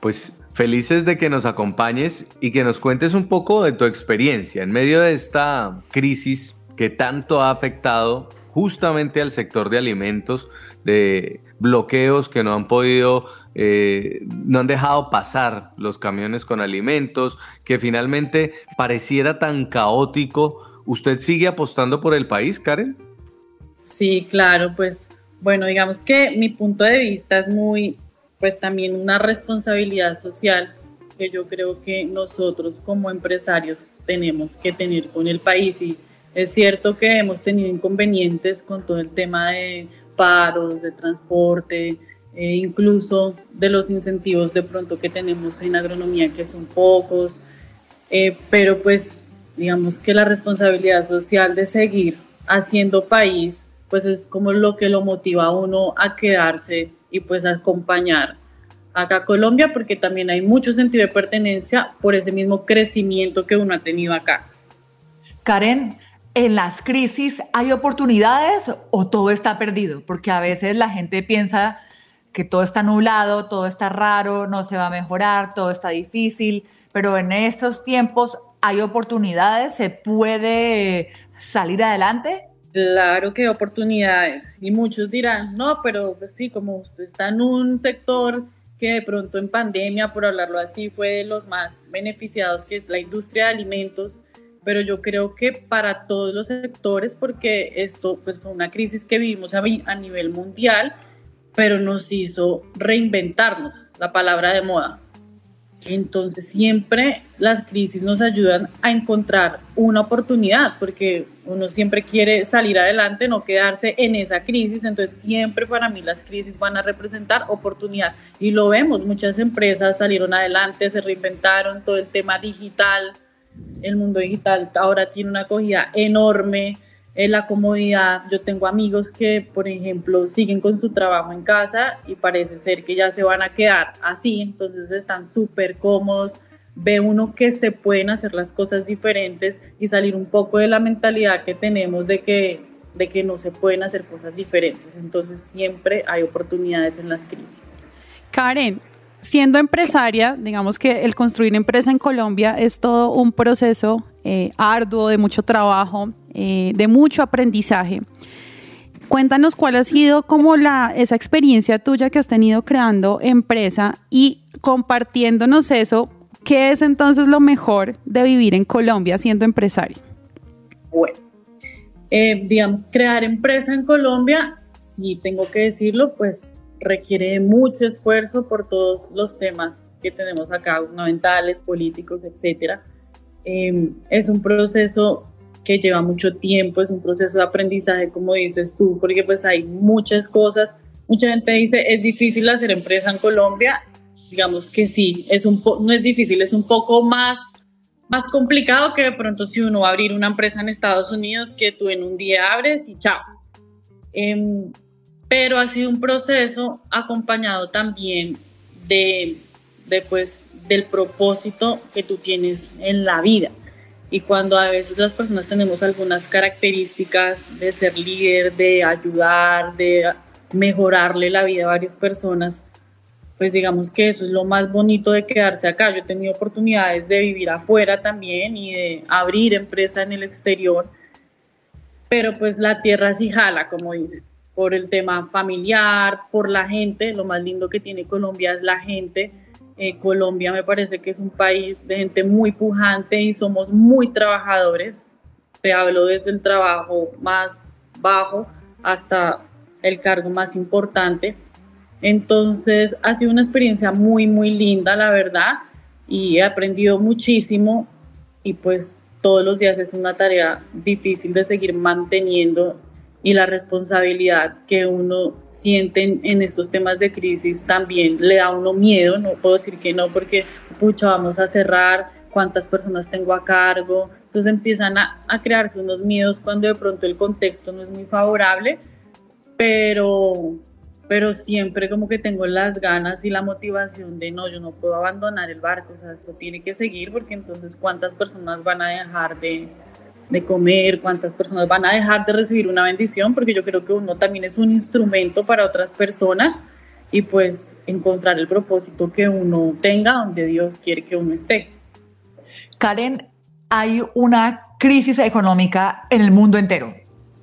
Pues felices de que nos acompañes y que nos cuentes un poco de tu experiencia en medio de esta crisis que tanto ha afectado justamente al sector de alimentos, de bloqueos que no han podido, eh, no han dejado pasar los camiones con alimentos, que finalmente pareciera tan caótico. ¿Usted sigue apostando por el país, Karen? Sí, claro, pues bueno, digamos que mi punto de vista es muy, pues también una responsabilidad social que yo creo que nosotros como empresarios tenemos que tener con el país y es cierto que hemos tenido inconvenientes con todo el tema de paros, de transporte, e incluso de los incentivos de pronto que tenemos en agronomía, que son pocos, eh, pero pues digamos que la responsabilidad social de seguir haciendo país, pues es como lo que lo motiva a uno a quedarse y pues a acompañar acá a Colombia, porque también hay mucho sentido de pertenencia por ese mismo crecimiento que uno ha tenido acá. Karen, en las crisis hay oportunidades o todo está perdido, porque a veces la gente piensa que todo está nublado, todo está raro, no se va a mejorar, todo está difícil, pero en estos tiempos hay oportunidades, se puede salir adelante. Claro que hay oportunidades y muchos dirán, no, pero pues sí, como usted está en un sector que de pronto en pandemia, por hablarlo así, fue de los más beneficiados, que es la industria de alimentos, pero yo creo que para todos los sectores, porque esto pues fue una crisis que vivimos a, a nivel mundial, pero nos hizo reinventarnos, la palabra de moda. Entonces siempre las crisis nos ayudan a encontrar una oportunidad, porque uno siempre quiere salir adelante, no quedarse en esa crisis. Entonces siempre para mí las crisis van a representar oportunidad. Y lo vemos, muchas empresas salieron adelante, se reinventaron, todo el tema digital, el mundo digital ahora tiene una acogida enorme en la comodidad. Yo tengo amigos que, por ejemplo, siguen con su trabajo en casa y parece ser que ya se van a quedar así, entonces están súper cómodos. Ve uno que se pueden hacer las cosas diferentes y salir un poco de la mentalidad que tenemos de que, de que no se pueden hacer cosas diferentes. Entonces siempre hay oportunidades en las crisis. Karen, siendo empresaria, digamos que el construir empresa en Colombia es todo un proceso eh, arduo, de mucho trabajo, eh, de mucho aprendizaje. Cuéntanos cuál ha sido como la, esa experiencia tuya que has tenido creando empresa y compartiéndonos eso, ¿qué es entonces lo mejor de vivir en Colombia siendo empresario? Bueno, eh, digamos, crear empresa en Colombia, sí tengo que decirlo, pues requiere mucho esfuerzo por todos los temas que tenemos acá, gubernamentales, políticos, etcétera. Em, es un proceso que lleva mucho tiempo, es un proceso de aprendizaje, como dices tú, porque pues hay muchas cosas. Mucha gente dice, es difícil hacer empresa en Colombia. Digamos que sí, es un no es difícil, es un poco más, más complicado que de pronto si uno va a abrir una empresa en Estados Unidos que tú en un día abres y chao. Em, pero ha sido un proceso acompañado también de, de pues, del propósito que tú tienes en la vida. Y cuando a veces las personas tenemos algunas características de ser líder, de ayudar, de mejorarle la vida a varias personas, pues digamos que eso es lo más bonito de quedarse acá. Yo he tenido oportunidades de vivir afuera también y de abrir empresa en el exterior, pero pues la tierra sí jala, como dices, por el tema familiar, por la gente. Lo más lindo que tiene Colombia es la gente eh, Colombia me parece que es un país de gente muy pujante y somos muy trabajadores. Te hablo desde el trabajo más bajo hasta el cargo más importante. Entonces ha sido una experiencia muy, muy linda, la verdad, y he aprendido muchísimo y pues todos los días es una tarea difícil de seguir manteniendo y la responsabilidad que uno siente en, estos temas de crisis también le da a uno miedo, no puedo decir que no porque, pucha, vamos a cerrar, cuántas personas tengo a cargo, entonces empiezan a, a crearse unos miedos cuando de pronto el contexto no es muy favorable, pero, pero siempre como que tengo las ganas y la motivación de no, yo no puedo abandonar el barco, o sea, esto tiene que seguir porque entonces cuántas personas van a dejar de de comer, cuántas personas van a dejar de recibir una bendición, porque yo creo que uno también es un instrumento para otras personas y pues encontrar el propósito que uno tenga donde Dios quiere que uno esté. Karen, hay una crisis económica en el mundo entero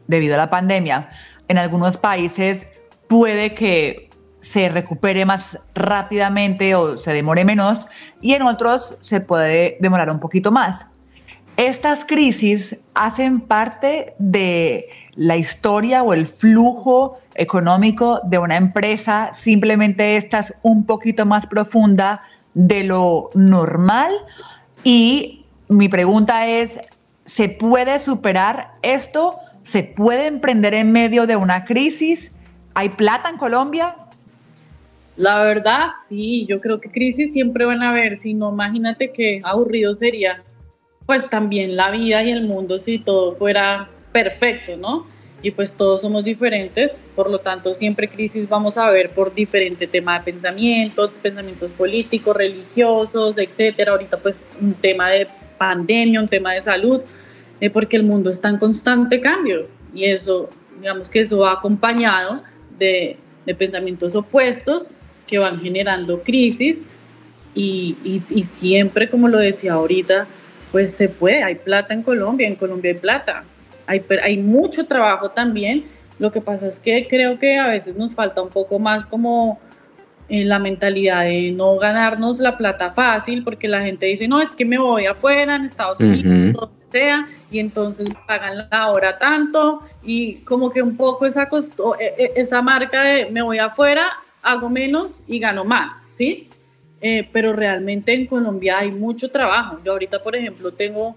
debido a la pandemia. En algunos países puede que se recupere más rápidamente o se demore menos y en otros se puede demorar un poquito más. Estas crisis hacen parte de la historia o el flujo económico de una empresa, simplemente esta es un poquito más profunda de lo normal. Y mi pregunta es, ¿se puede superar esto? ¿Se puede emprender en medio de una crisis? ¿Hay plata en Colombia? La verdad, sí, yo creo que crisis siempre van a haber, si no, imagínate qué aburrido sería pues también la vida y el mundo si todo fuera perfecto, ¿no? Y pues todos somos diferentes, por lo tanto siempre crisis vamos a ver por diferente tema de pensamientos, pensamientos políticos, religiosos, etcétera. Ahorita pues un tema de pandemia, un tema de salud, eh, porque el mundo está en constante cambio y eso, digamos que eso va acompañado de, de pensamientos opuestos que van generando crisis y, y, y siempre, como lo decía ahorita, pues se puede, hay plata en Colombia, en Colombia hay plata, hay, hay mucho trabajo también, lo que pasa es que creo que a veces nos falta un poco más como en la mentalidad de no ganarnos la plata fácil, porque la gente dice, no, es que me voy afuera, en Estados Unidos, donde sea, y entonces pagan la hora tanto, y como que un poco esa, e, e, esa marca de me voy afuera, hago menos y gano más, ¿sí? Eh, pero realmente en Colombia hay mucho trabajo. Yo ahorita, por ejemplo, tengo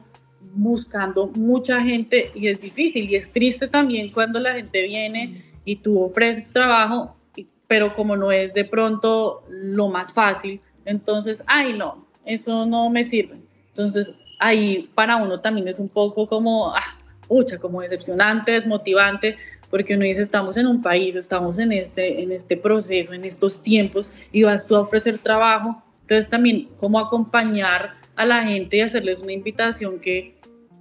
buscando mucha gente y es difícil y es triste también cuando la gente viene y tú ofreces trabajo, pero como no es de pronto lo más fácil, entonces, ay no, eso no me sirve. Entonces, ahí para uno también es un poco como, ah, pucha, como decepcionante, desmotivante, porque uno dice, estamos en un país, estamos en este, en este proceso, en estos tiempos, y vas tú a ofrecer trabajo. Entonces también cómo acompañar a la gente y hacerles una invitación que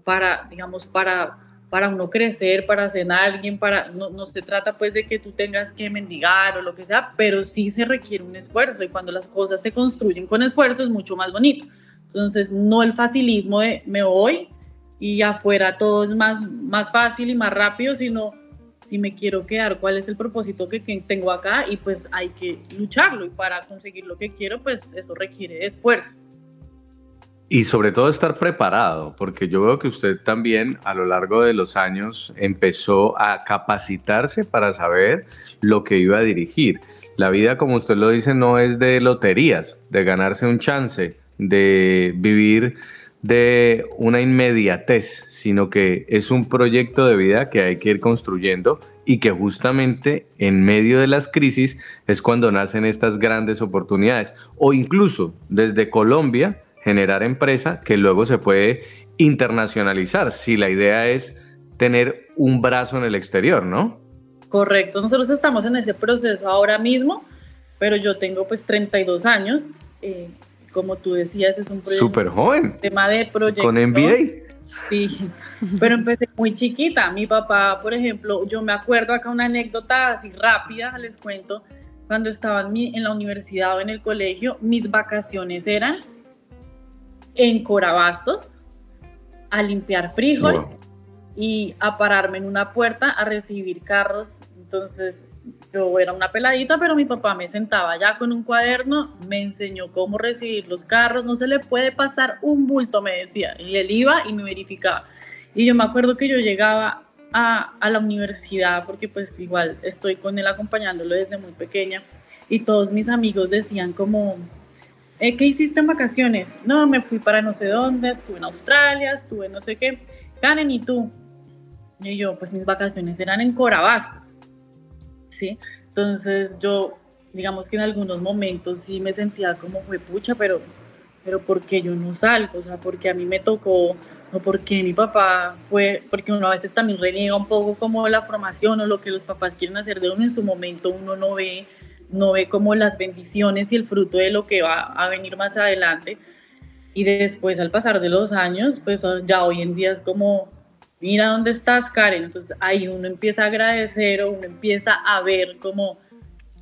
para, digamos, para, para uno crecer, para ser alguien, para, no, no se trata pues de que tú tengas que mendigar o lo que sea, pero sí se requiere un esfuerzo y cuando las cosas se construyen con esfuerzo es mucho más bonito. Entonces, no el facilismo de me voy y afuera todo es más, más fácil y más rápido, sino si me quiero quedar, cuál es el propósito que, que tengo acá y pues hay que lucharlo y para conseguir lo que quiero, pues eso requiere esfuerzo. Y sobre todo estar preparado, porque yo veo que usted también a lo largo de los años empezó a capacitarse para saber lo que iba a dirigir. La vida, como usted lo dice, no es de loterías, de ganarse un chance, de vivir de una inmediatez, sino que es un proyecto de vida que hay que ir construyendo y que justamente en medio de las crisis es cuando nacen estas grandes oportunidades. O incluso desde Colombia generar empresa que luego se puede internacionalizar si la idea es tener un brazo en el exterior, ¿no? Correcto, nosotros estamos en ese proceso ahora mismo, pero yo tengo pues 32 años. Eh, como tú decías, es un proyecto. Súper joven. Tema de proyecto. Con MBA. Sí, (laughs) pero empecé muy chiquita. Mi papá, por ejemplo, yo me acuerdo acá una anécdota así rápida, les cuento. Cuando estaba en, en la universidad o en el colegio, mis vacaciones eran en Corabastos a limpiar frijol y a pararme en una puerta a recibir carros. Entonces yo era una peladita, pero mi papá me sentaba ya con un cuaderno, me enseñó cómo recibir los carros, no se le puede pasar un bulto, me decía, y él iba y me verificaba. Y yo me acuerdo que yo llegaba a, a, la universidad, porque pues igual estoy con él acompañándolo desde muy pequeña, y todos mis amigos decían como, eh, ¿qué hiciste en vacaciones? No, me fui para no sé dónde, estuve en Australia, estuve no sé qué. Karen, ¿y tú? Y yo, pues mis vacaciones eran en Corabastos, Entonces yo, digamos que en algunos momentos sí me sentía como fue pucha, pero, pero ¿por qué yo no salgo? O sea, porque a mí me tocó, o porque mi papá fue, porque uno a veces también reniega un poco como la formación o lo que los papás quieren hacer de uno en su momento, uno no ve no ve como las bendiciones y el fruto de lo que va a venir más adelante. Y después, al pasar de los años, pues ya hoy en día es como, mira dónde estás, Karen. Entonces ahí uno empieza a agradecer o uno empieza a ver como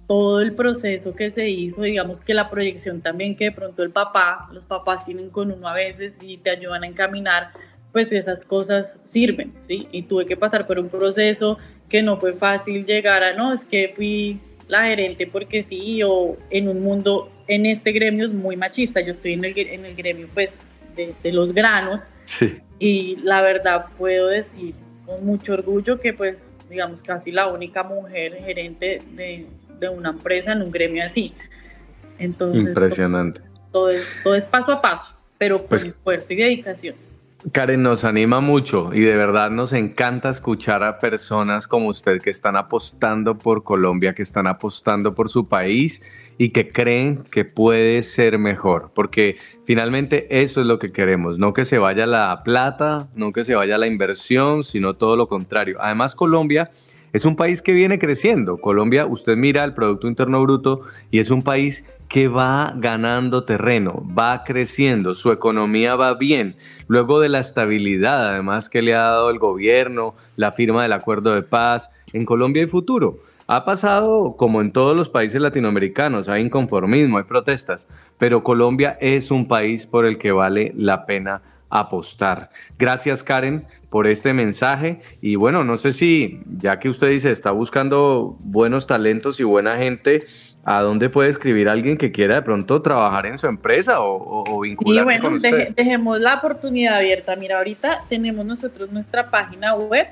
todo el proceso que se hizo, digamos que la proyección también que de pronto el papá, los papás tienen con uno a veces y te ayudan a encaminar, pues esas cosas sirven, ¿sí? Y tuve que pasar por un proceso que no fue fácil llegar a, no, es que fui la gerente porque sí, o en un mundo, en este gremio es muy machista, yo estoy en el, en el gremio pues de, de los granos y la verdad puedo decir con mucho orgullo que pues digamos casi la única mujer gerente de, de una empresa en un gremio así. Entonces, Impresionante. Todo, es, todo es paso a paso, pero con pues esfuerzo y dedicación. Karen, nos anima mucho y de verdad nos encanta escuchar a personas como usted que están apostando por Colombia, que están apostando por su país y que creen que puede ser mejor, porque finalmente eso es lo que queremos, no que se vaya la plata, no que se vaya la inversión, sino todo lo contrario. Además, Colombia es un país que viene creciendo. Colombia, usted mira el Producto Interno Bruto y es un país que va ganando terreno, va creciendo, su economía va bien. Luego de la estabilidad, además, que le ha dado el gobierno, la firma del acuerdo de paz, en Colombia hay futuro. Ha pasado como en todos los países latinoamericanos, hay inconformismo, hay protestas, pero Colombia es un país por el que vale la pena apostar. Gracias Karen por este mensaje y bueno, no sé si ya que usted dice está buscando buenos talentos y buena gente, ¿a dónde puede escribir alguien que quiera de pronto trabajar en su empresa o, o vincularse bueno, con usted? dejemos la oportunidad abierta. Mira, ahorita tenemos nosotros nuestra página web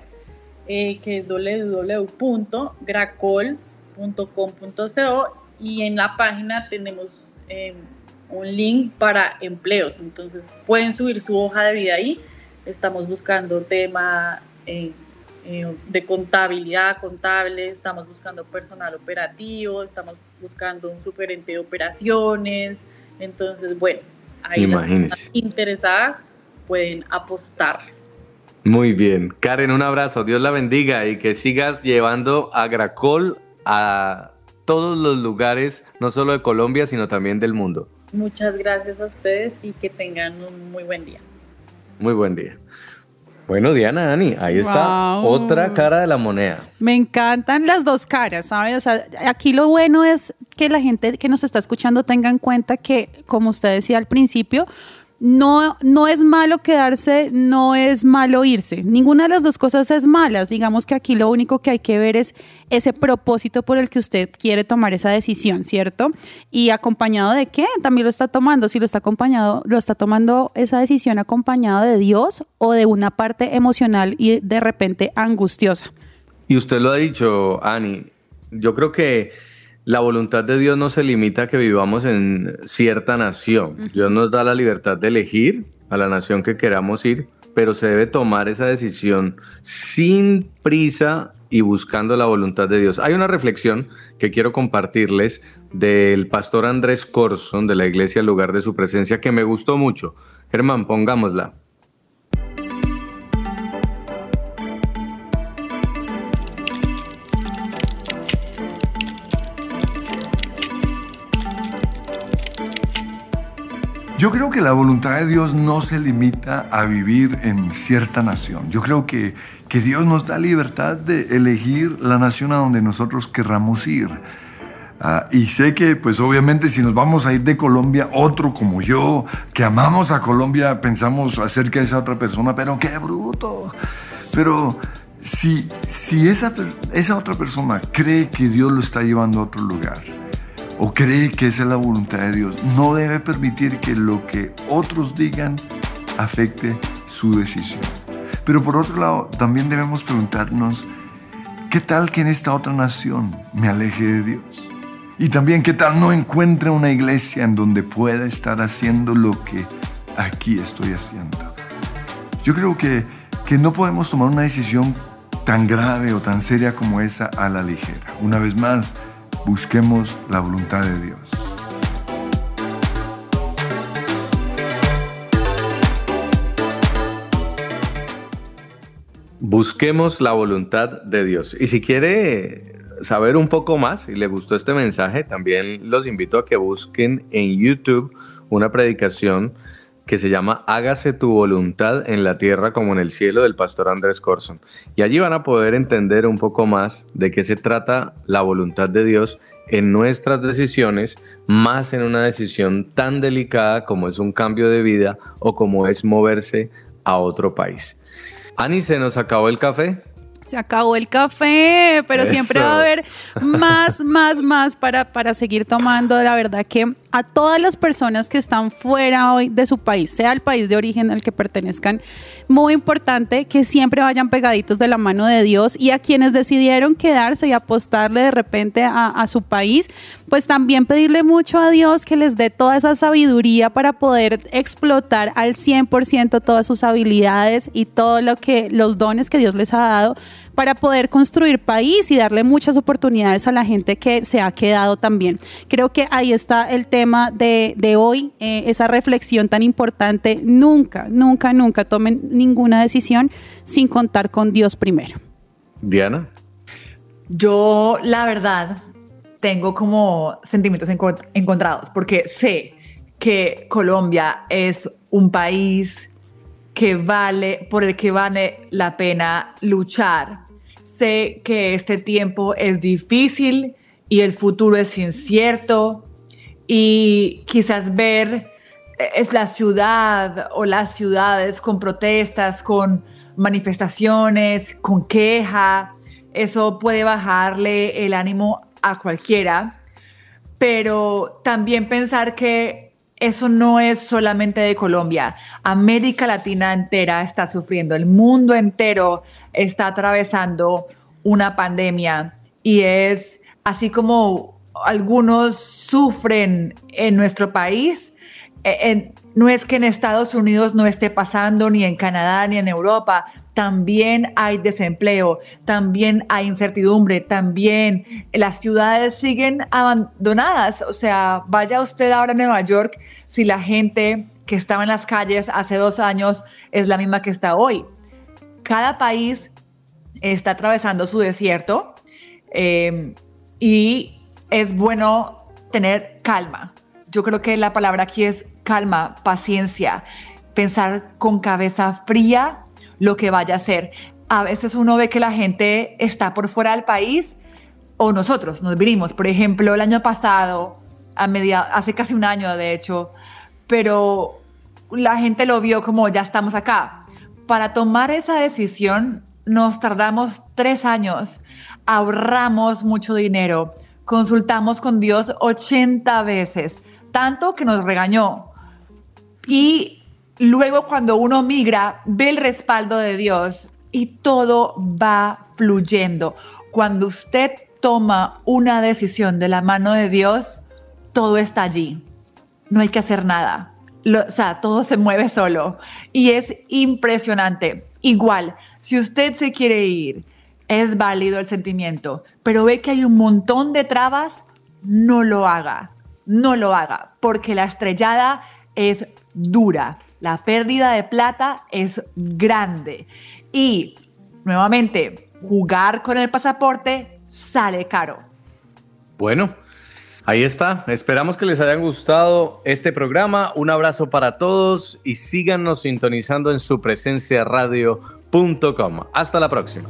eh, que es www.gracol.com.co y en la página tenemos eh, un link para empleos. Entonces pueden subir su hoja de vida ahí. Estamos buscando tema eh, eh, de contabilidad, contable, estamos buscando personal operativo, estamos buscando un superente de operaciones. Entonces, bueno, ahí las interesadas pueden apostar. Muy bien. Karen, un abrazo. Dios la bendiga y que sigas llevando a Gracol a todos los lugares, no solo de Colombia, sino también del mundo. Muchas gracias a ustedes y que tengan un muy buen día. Muy buen día. Bueno, Diana, Dani, ahí está otra cara de la moneda. Me encantan las dos caras, ¿sabes? O sea, aquí lo bueno es que la gente que nos está escuchando tenga en cuenta que, como usted decía al principio, no, no es malo quedarse, no es malo irse. Ninguna de las dos cosas es malas. Digamos que aquí lo único que hay que ver es ese propósito por el que usted quiere tomar esa decisión, ¿cierto? Y acompañado de qué? También lo está tomando. Si lo está acompañado, lo está tomando esa decisión acompañado de Dios o de una parte emocional y de repente angustiosa. Y usted lo ha dicho, Ani. Yo creo que la voluntad de Dios no se limita a que vivamos en cierta nación. Dios nos da la libertad de elegir a la nación que queramos ir, pero se debe tomar esa decisión sin prisa y buscando la voluntad de Dios. Hay una reflexión que quiero compartirles del pastor Andrés Corson de la iglesia El lugar de su presencia que me gustó mucho. Germán, pongámosla. Yo creo que la voluntad de Dios no se limita a vivir en cierta nación. Yo creo que, que Dios nos da libertad de elegir la nación a donde nosotros querramos ir. Ah, y sé que, pues obviamente, si nos vamos a ir de Colombia, otro como yo, que amamos a Colombia, pensamos acerca de esa otra persona, pero qué bruto. Pero si, si esa, esa otra persona cree que Dios lo está llevando a otro lugar, o cree que esa es la voluntad de Dios, no debe permitir que lo que otros digan afecte su decisión. Pero por otro lado, también debemos preguntarnos, ¿qué tal que en esta otra nación me aleje de Dios? Y también, ¿qué tal no encuentre una iglesia en donde pueda estar haciendo lo que aquí estoy haciendo? Yo creo que, que no podemos tomar una decisión tan grave o tan seria como esa a la ligera. Una vez más, busquemos la voluntad de Dios. Busquemos la voluntad de Dios. Y si quiere saber un poco más y le gustó este mensaje, también los invito a que busquen en YouTube una predicación que se llama Hágase tu voluntad en la tierra como en el cielo del pastor Andrés Corson. Y allí van a poder entender un poco más de qué se trata la voluntad de Dios en nuestras decisiones, más en una decisión tan delicada como es un cambio de vida o como es moverse a otro país. Ani, ¿se nos acabó el café? Se acabó el café, pero siempre va a haber más, más, más para, para seguir tomando. La verdad que a todas las personas que están fuera hoy de su país, sea el país de origen al que pertenezcan, muy importante que siempre vayan pegaditos de la mano de Dios y a quienes decidieron quedarse y apostarle de repente a, su país, pues también pedirle mucho a Dios que les dé toda esa sabiduría para poder explotar al 100% todas sus habilidades y todo lo que los dones que Dios les ha dado para poder construir país y darle muchas oportunidades a la gente que se ha quedado también. Creo que ahí está el tema de, de hoy, eh, esa reflexión tan importante. Nunca, nunca, nunca tomen ninguna decisión sin contar con Dios primero. Diana. Yo, la verdad, tengo como sentimientos encont- encontrados, porque sé que Colombia es un país que vale, por el que vale la pena luchar. Sé que este tiempo es difícil y el futuro es incierto y quizás ver eh, es la ciudad o las ciudades con protestas, con manifestaciones, con queja, eso puede bajarle el ánimo a cualquiera, pero también pensar que eso no es solamente de Colombia. América Latina entera está sufriendo, el mundo entero está atravesando una pandemia y es así como algunos sufren en nuestro país, en- no es que en Estados Unidos no esté pasando, ni en Canadá, ni en Europa. También hay desempleo, también hay incertidumbre, también las ciudades siguen abandonadas. O sea, vaya usted ahora a Nueva York si la gente que estaba en las calles hace dos años es la misma que está hoy. Cada país está atravesando su desierto eh, y es bueno tener calma. Yo creo que la palabra aquí es calma, paciencia, pensar con cabeza fría lo que vaya a ser. A veces uno ve que la gente está por fuera del país o nosotros nos vinimos. Por ejemplo, el año pasado, a media, hace casi un año de hecho, pero la gente lo vio como ya estamos acá. Para tomar esa decisión nos tardamos tres años, ahorramos mucho dinero, consultamos con Dios 80 veces, tanto que nos regañó. Y luego cuando uno migra, ve el respaldo de Dios y todo va fluyendo. Cuando usted toma una decisión de la mano de Dios, todo está allí. No hay que hacer nada. o sea, todo se mueve solo. Y es impresionante. Igual, si usted se quiere ir, es válido el sentimiento, pero ve que hay un montón de trabas, no lo haga. No lo haga, porque la estrellada es dura. La pérdida de plata es grande. Y, nuevamente, jugar con el pasaporte sale caro. Bueno, ahí está. Esperamos que les haya gustado este programa. Un abrazo para todos y síganos sintonizando en su presencia radio.com. Hasta la próxima.